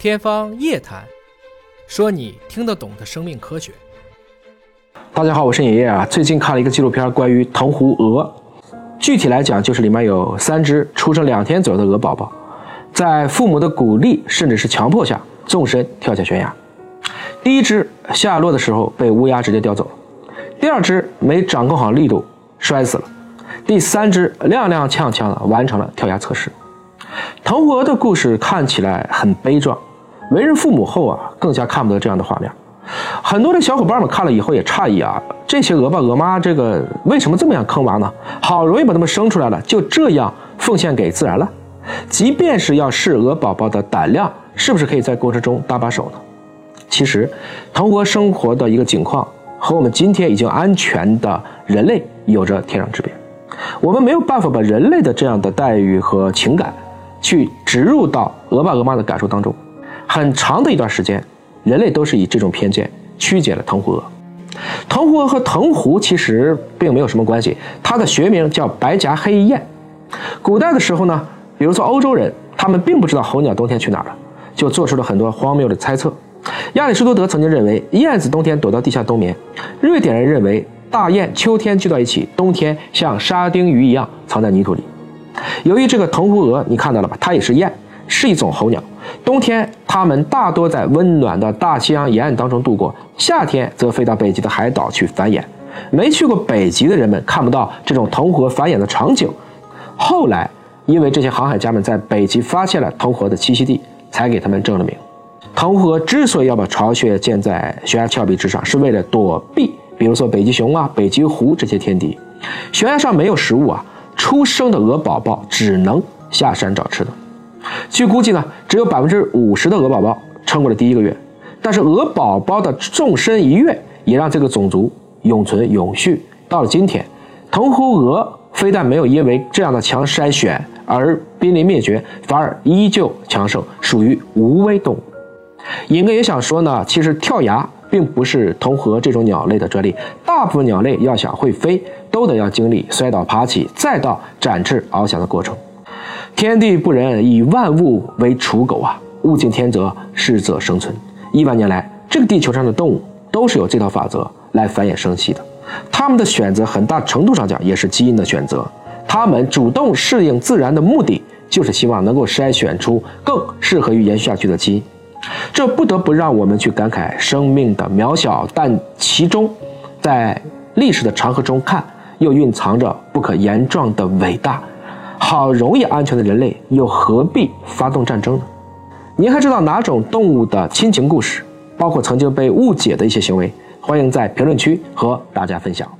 天方夜谭，说你听得懂的生命科学。大家好，我是爷爷啊。最近看了一个纪录片，关于藤壶鹅。具体来讲，就是里面有三只出生两天左右的鹅宝宝，在父母的鼓励甚至是强迫下，纵身跳下悬崖。第一只下落的时候被乌鸦直接叼走了，第二只没掌控好力度摔死了，第三只踉踉跄跄的完成了跳崖测试。藤壶鹅的故事看起来很悲壮。为人父母后啊，更加看不得这样的画面。很多的小伙伴们看了以后也诧异啊，这些鹅爸鹅妈这个为什么这么样坑娃呢？好容易把他们生出来了，就这样奉献给自然了？即便是要试鹅宝宝的胆量，是不是可以在过程中搭把手呢？其实，同鹅生活的一个景况和我们今天已经安全的人类有着天壤之别。我们没有办法把人类的这样的待遇和情感，去植入到鹅爸鹅妈的感受当中。很长的一段时间，人类都是以这种偏见曲解了藤壶鹅。藤壶鹅和藤壶其实并没有什么关系，它的学名叫白颊黑雁。古代的时候呢，比如说欧洲人，他们并不知道候鸟冬天去哪儿了，就做出了很多荒谬的猜测。亚里士多德曾经认为燕子冬天躲到地下冬眠，瑞典人认为大雁秋天聚到一起，冬天像沙丁鱼一样藏在泥土里。由于这个藤壶鹅，你看到了吧？它也是雁。是一种候鸟，冬天它们大多在温暖的大西洋沿岸当中度过，夏天则飞到北极的海岛去繁衍。没去过北极的人们看不到这种藤壶繁衍的场景。后来，因为这些航海家们在北极发现了藤壶的栖息地，才给他们正了名。藤壶之所以要把巢穴建在悬崖峭壁之上，是为了躲避，比如说北极熊啊、北极狐这些天敌。悬崖上没有食物啊，出生的鹅宝宝只能下山找吃的。据估计呢，只有百分之五十的鹅宝宝撑过了第一个月，但是鹅宝宝的纵身一跃，也让这个种族永存永续。到了今天，藤壶鹅非但没有因为这样的强筛选而濒临灭绝，反而依旧强盛，属于无危动物。尹哥也想说呢，其实跳崖并不是藤壶这种鸟类的专利，大部分鸟类要想会飞，都得要经历摔倒、爬起，再到展翅翱翔的过程。天地不仁，以万物为刍狗啊！物竞天择，适者生存。亿万年来，这个地球上的动物都是有这套法则来繁衍生息的。它们的选择，很大程度上讲也是基因的选择。它们主动适应自然的目的，就是希望能够筛选出更适合于延续下去的基因。这不得不让我们去感慨生命的渺小，但其中，在历史的长河中看，又蕴藏着不可言状的伟大。好容易安全的人类，又何必发动战争呢？您还知道哪种动物的亲情故事？包括曾经被误解的一些行为，欢迎在评论区和大家分享。